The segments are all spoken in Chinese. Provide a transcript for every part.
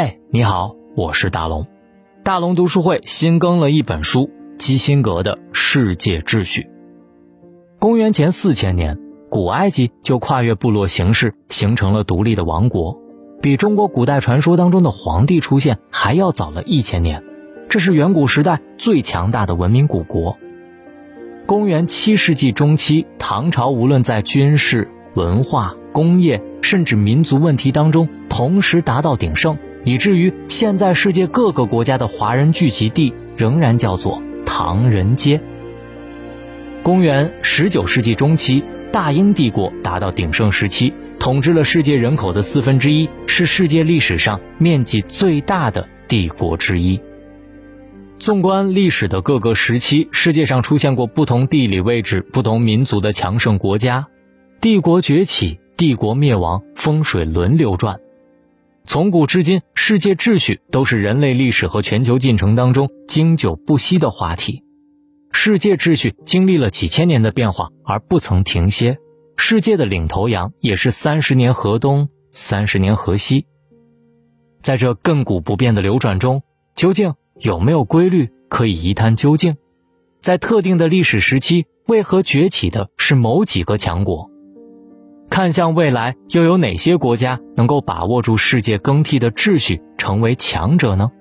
嘿，你好，我是大龙。大龙读书会新更了一本书——基辛格的《世界秩序》。公元前四千年，古埃及就跨越部落形式，形成了独立的王国，比中国古代传说当中的皇帝出现还要早了一千年。这是远古时代最强大的文明古国。公元七世纪中期，唐朝无论在军事、文化、工业，甚至民族问题当中，同时达到鼎盛。以至于现在世界各个国家的华人聚集地仍然叫做唐人街。公元十九世纪中期，大英帝国达到鼎盛时期，统治了世界人口的四分之一，是世界历史上面积最大的帝国之一。纵观历史的各个时期，世界上出现过不同地理位置、不同民族的强盛国家，帝国崛起，帝国灭亡，风水轮流转。从古至今，世界秩序都是人类历史和全球进程当中经久不息的话题。世界秩序经历了几千年的变化而不曾停歇，世界的领头羊也是三十年河东，三十年河西。在这亘古不变的流转中，究竟有没有规律可以一探究竟？在特定的历史时期，为何崛起的是某几个强国？看向未来，又有哪些国家能够把握住世界更替的秩序，成为强者呢？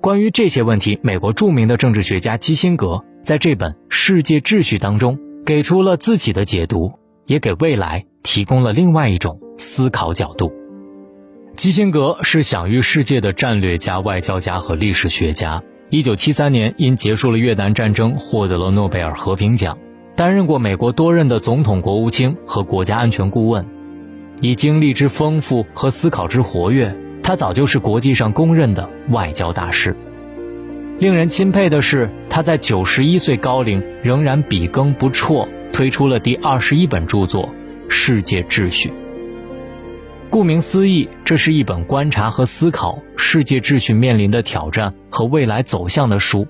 关于这些问题，美国著名的政治学家基辛格在这本《世界秩序》当中给出了自己的解读，也给未来提供了另外一种思考角度。基辛格是享誉世界的战略家、外交家和历史学家。一九七三年，因结束了越南战争，获得了诺贝尔和平奖。担任过美国多任的总统、国务卿和国家安全顾问，以经历之丰富和思考之活跃，他早就是国际上公认的外交大师。令人钦佩的是，他在九十一岁高龄仍然笔耕不辍，推出了第二十一本著作《世界秩序》。顾名思义，这是一本观察和思考世界秩序面临的挑战和未来走向的书。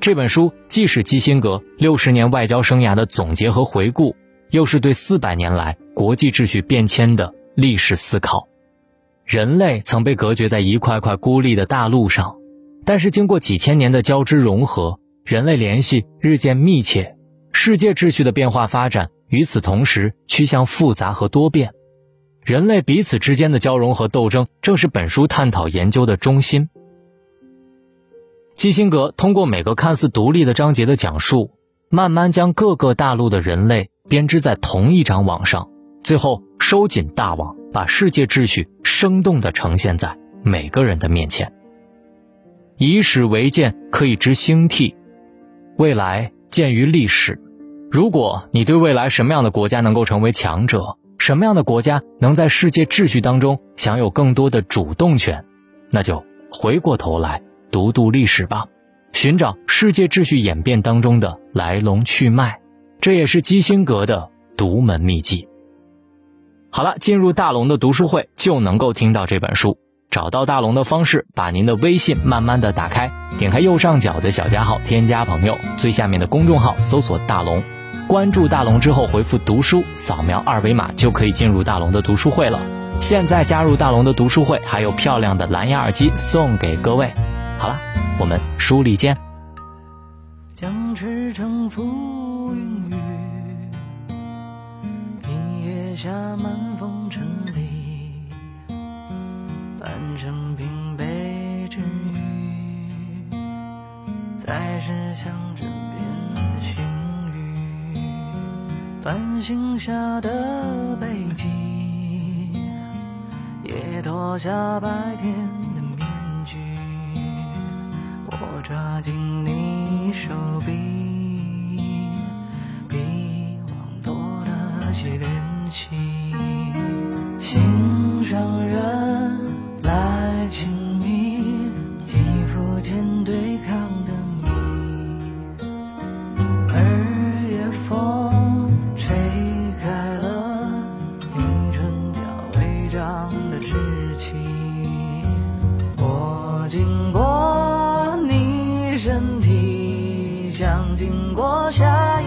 这本书既是基辛格六十年外交生涯的总结和回顾，又是对四百年来国际秩序变迁的历史思考。人类曾被隔绝在一块块孤立的大陆上，但是经过几千年的交织融合，人类联系日渐密切，世界秩序的变化发展与此同时趋向复杂和多变。人类彼此之间的交融和斗争，正是本书探讨研究的中心。基辛格通过每个看似独立的章节的讲述，慢慢将各个大陆的人类编织在同一张网上，最后收紧大网，把世界秩序生动地呈现在每个人的面前。以史为鉴，可以知兴替；未来鉴于历史。如果你对未来什么样的国家能够成为强者，什么样的国家能在世界秩序当中享有更多的主动权，那就回过头来。读读历史吧，寻找世界秩序演变当中的来龙去脉，这也是基辛格的独门秘籍。好了，进入大龙的读书会就能够听到这本书。找到大龙的方式，把您的微信慢慢的打开，点开右上角的小加号，添加朋友，最下面的公众号搜索大龙，关注大龙之后回复读书，扫描二维码就可以进入大龙的读书会了。现在加入大龙的读书会，还有漂亮的蓝牙耳机送给各位。好了，我们书里见。将赤诚浮云雨，一夜下满风尘里，半生平悲之余，再是想枕边的星语，繁星下的北极，也脱下白天。我抓紧你手臂，比往多了些联系。心上人来亲密，肌肤间对抗的谜。二月风吹开了你唇角微张的稚气，下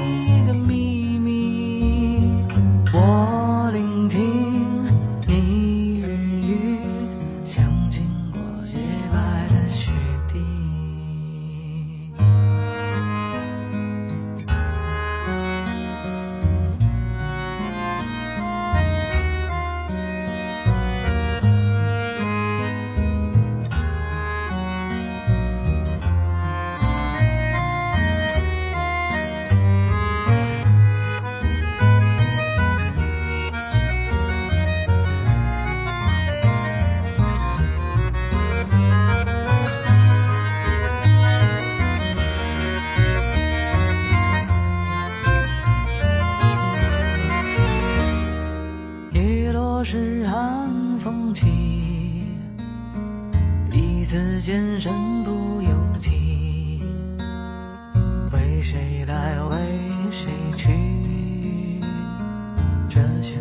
是寒风起，彼此间身不由己，为谁来为谁去？这鲜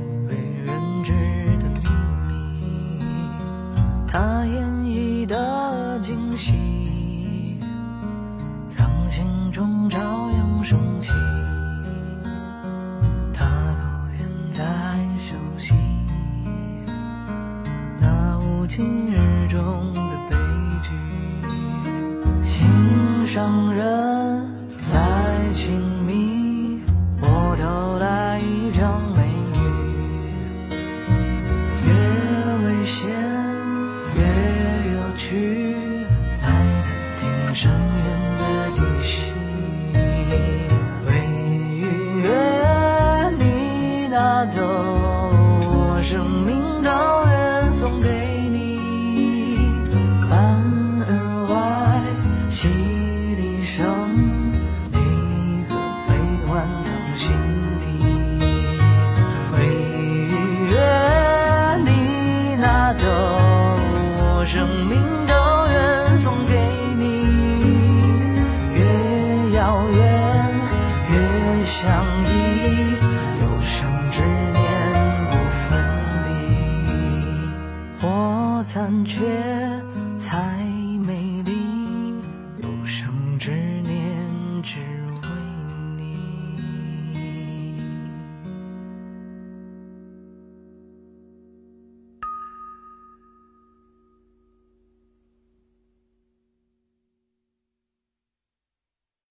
今日中的悲剧，心上人来亲密，我偷来一张美女，越危险越有趣，来探听深渊的底细。为愿你拿走悲欢藏心底。为愿你拿走我生命高原，送给你。越遥远越相依，有生之年不分离。我残缺